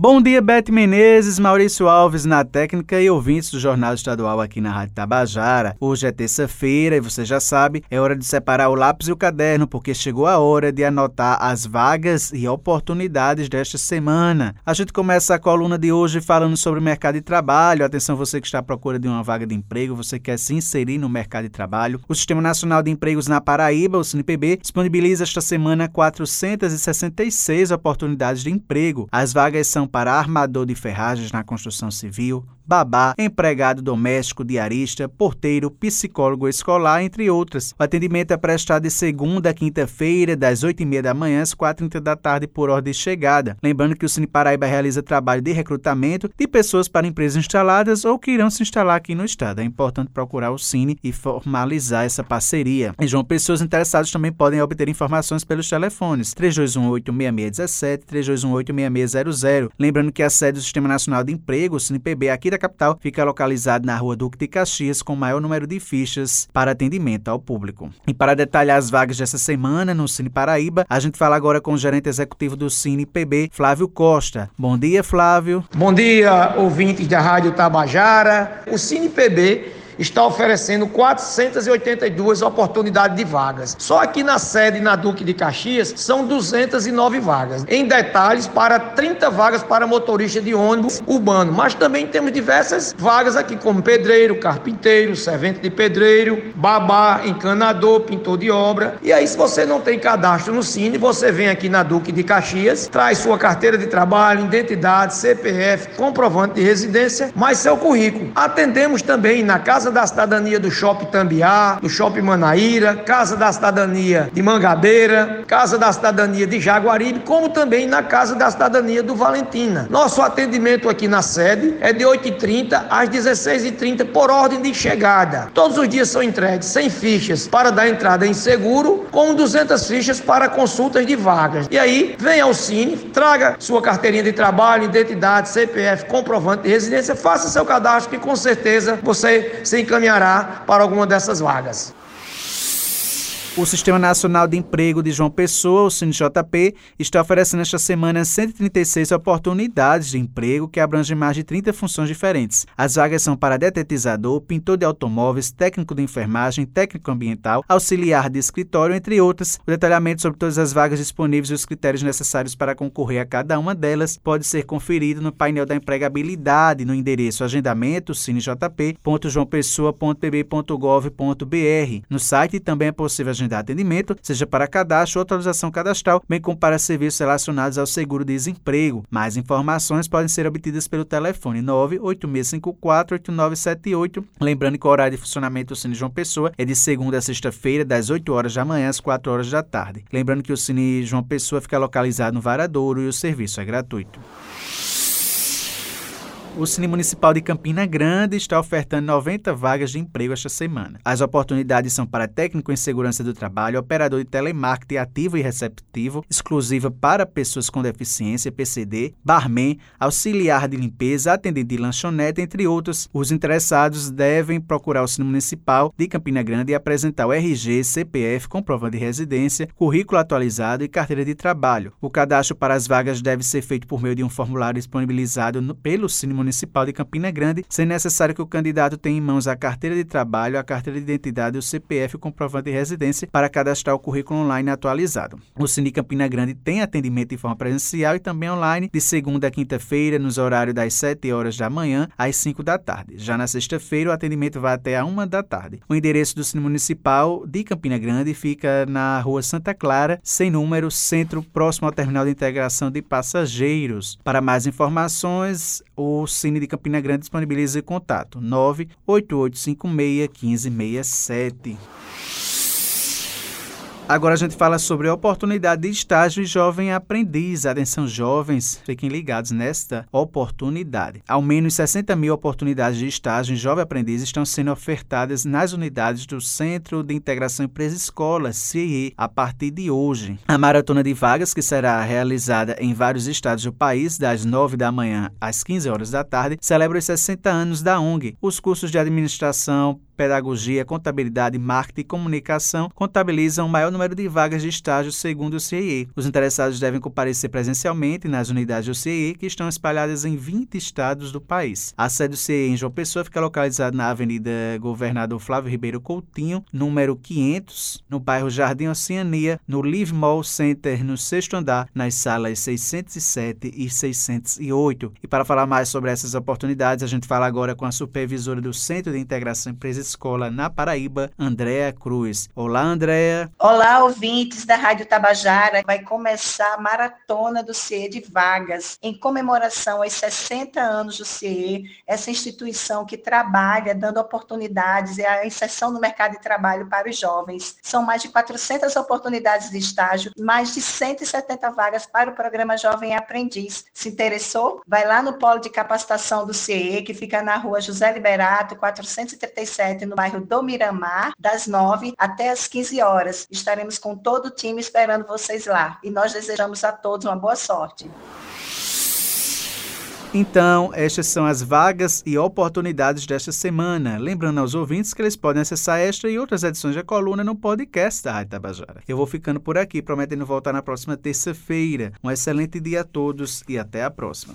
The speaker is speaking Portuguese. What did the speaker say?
Bom dia, Beth Menezes, Maurício Alves na técnica e ouvintes do Jornal Estadual aqui na Rádio Tabajara. Hoje é terça-feira e você já sabe, é hora de separar o lápis e o caderno, porque chegou a hora de anotar as vagas e oportunidades desta semana. A gente começa a coluna de hoje falando sobre o mercado de trabalho. Atenção, você que está à procura de uma vaga de emprego, você quer se inserir no mercado de trabalho. O Sistema Nacional de Empregos na Paraíba, o SINPB, disponibiliza esta semana 466 oportunidades de emprego. As vagas são para armador de ferragens na construção civil, babá, empregado doméstico, diarista, porteiro, psicólogo escolar, entre outras. O atendimento é prestado de segunda a quinta-feira, das 8h30 da manhã às 4h30 da tarde, por ordem de chegada. Lembrando que o Cine Paraíba realiza trabalho de recrutamento de pessoas para empresas instaladas ou que irão se instalar aqui no estado. É importante procurar o Cine e formalizar essa parceria. Em João Pessoas interessados também podem obter informações pelos telefones 3218-6617 3218-6600. Lembrando que a sede do Sistema Nacional de Emprego, o CinePB, aqui da capital, fica localizado na rua Duque de Caxias, com maior número de fichas para atendimento ao público. E para detalhar as vagas dessa semana no Cine Paraíba, a gente fala agora com o gerente executivo do Cine PB, Flávio Costa. Bom dia, Flávio. Bom dia, ouvintes da Rádio Tabajara. O Cine PB está oferecendo 482 oportunidades de vagas. Só aqui na sede, na Duque de Caxias, são 209 vagas. Em detalhes, para 30 vagas para motorista de ônibus urbano. Mas também temos diversas vagas aqui, como pedreiro, carpinteiro, servente de pedreiro, babá, encanador, pintor de obra. E aí, se você não tem cadastro no Cine, você vem aqui na Duque de Caxias, traz sua carteira de trabalho, identidade, CPF, comprovante de residência, mais seu currículo. Atendemos também na Casa Casa da Cidadania do Shopping Tambiá, do Shopping Manaíra, Casa da Cidadania de Mangabeira, Casa da Cidadania de Jaguaribe, como também na Casa da Cidadania do Valentina. Nosso atendimento aqui na sede é de 8h30 às 16h30 por ordem de chegada. Todos os dias são entregues 100 fichas para dar entrada em seguro, com 200 fichas para consultas de vagas. E aí, vem ao Cine, traga sua carteirinha de trabalho, identidade, CPF, comprovante de residência, faça seu cadastro que com certeza você se encaminhará para alguma dessas vagas. O Sistema Nacional de Emprego de João Pessoa, o SINJP, está oferecendo esta semana 136 oportunidades de emprego que abrangem mais de 30 funções diferentes. As vagas são para detetizador, pintor de automóveis, técnico de enfermagem, técnico ambiental, auxiliar de escritório, entre outras. O detalhamento sobre todas as vagas disponíveis e os critérios necessários para concorrer a cada uma delas pode ser conferido no painel da empregabilidade no endereço agendamento cinejp.joaopessoa.pb.gov.br. No site também é possível agendar agendar atendimento, seja para cadastro ou atualização cadastral, bem como para serviços relacionados ao seguro-desemprego. Mais informações podem ser obtidas pelo telefone 986548978. Lembrando que o horário de funcionamento do Cine João Pessoa é de segunda a sexta-feira, das 8 horas da manhã às 4 horas da tarde. Lembrando que o Cine João Pessoa fica localizado no Varadouro e o serviço é gratuito. O Cine Municipal de Campina Grande está ofertando 90 vagas de emprego esta semana. As oportunidades são para técnico em segurança do trabalho, operador de telemarketing ativo e receptivo, exclusiva para pessoas com deficiência, PCD, barman, auxiliar de limpeza, atendente de lanchonete, entre outros. Os interessados devem procurar o Cine Municipal de Campina Grande e apresentar o RG, CPF, comprovante de residência, currículo atualizado e carteira de trabalho. O cadastro para as vagas deve ser feito por meio de um formulário disponibilizado no, pelo Cine Municipal de Campina Grande, sendo necessário que o candidato tenha em mãos a carteira de trabalho, a carteira de identidade, o CPF comprovante de residência para cadastrar o currículo online atualizado. O Cine Campina Grande tem atendimento de forma presencial e também online de segunda a quinta-feira, nos horários das 7 horas da manhã às 5 da tarde. Já na sexta-feira, o atendimento vai até a 1 da tarde. O endereço do Cine Municipal de Campina Grande fica na rua Santa Clara, sem número, centro, próximo ao terminal de integração de passageiros. Para mais informações, o Cine de Campina Grande disponibiliza contato 98856 1567. Agora a gente fala sobre a oportunidade de estágio jovem aprendiz. Atenção, jovens, fiquem ligados nesta oportunidade. Ao menos 60 mil oportunidades de estágio em jovem aprendiz estão sendo ofertadas nas unidades do Centro de Integração Empresa-Escola, CIE, a partir de hoje. A maratona de vagas, que será realizada em vários estados do país, das 9 da manhã às 15 horas da tarde, celebra os 60 anos da ONG. Os cursos de administração, pedagogia, contabilidade, marketing e comunicação contabilizam o maior número número de vagas de estágio segundo o CIE. Os interessados devem comparecer presencialmente nas unidades do CIE, que estão espalhadas em 20 estados do país. A sede do CIE em João Pessoa fica localizada na Avenida Governador Flávio Ribeiro Coutinho, número 500, no bairro Jardim Oceania, no Live Mall Center, no sexto andar, nas salas 607 e 608. E para falar mais sobre essas oportunidades, a gente fala agora com a supervisora do Centro de Integração Empresa Escola na Paraíba, Andréa Cruz. Olá, Andréa. Olá, ouvintes da Rádio Tabajara. Vai começar a maratona do CIE de vagas, em comemoração aos 60 anos do CIE, essa instituição que trabalha dando oportunidades e a inserção no mercado de trabalho para os jovens. São mais de 400 oportunidades de estágio, mais de 170 vagas para o programa Jovem Aprendiz. Se interessou? Vai lá no polo de capacitação do CIE, que fica na rua José Liberato, 437, no bairro do Miramar, das 9 até as 15 horas. Estaremos com todo o time esperando vocês lá. E nós desejamos a todos uma boa sorte. Então, estas são as vagas e oportunidades desta semana. Lembrando aos ouvintes que eles podem acessar esta e outras edições da coluna no podcast da Rádio Tabajara. Eu vou ficando por aqui, prometendo voltar na próxima terça-feira. Um excelente dia a todos e até a próxima.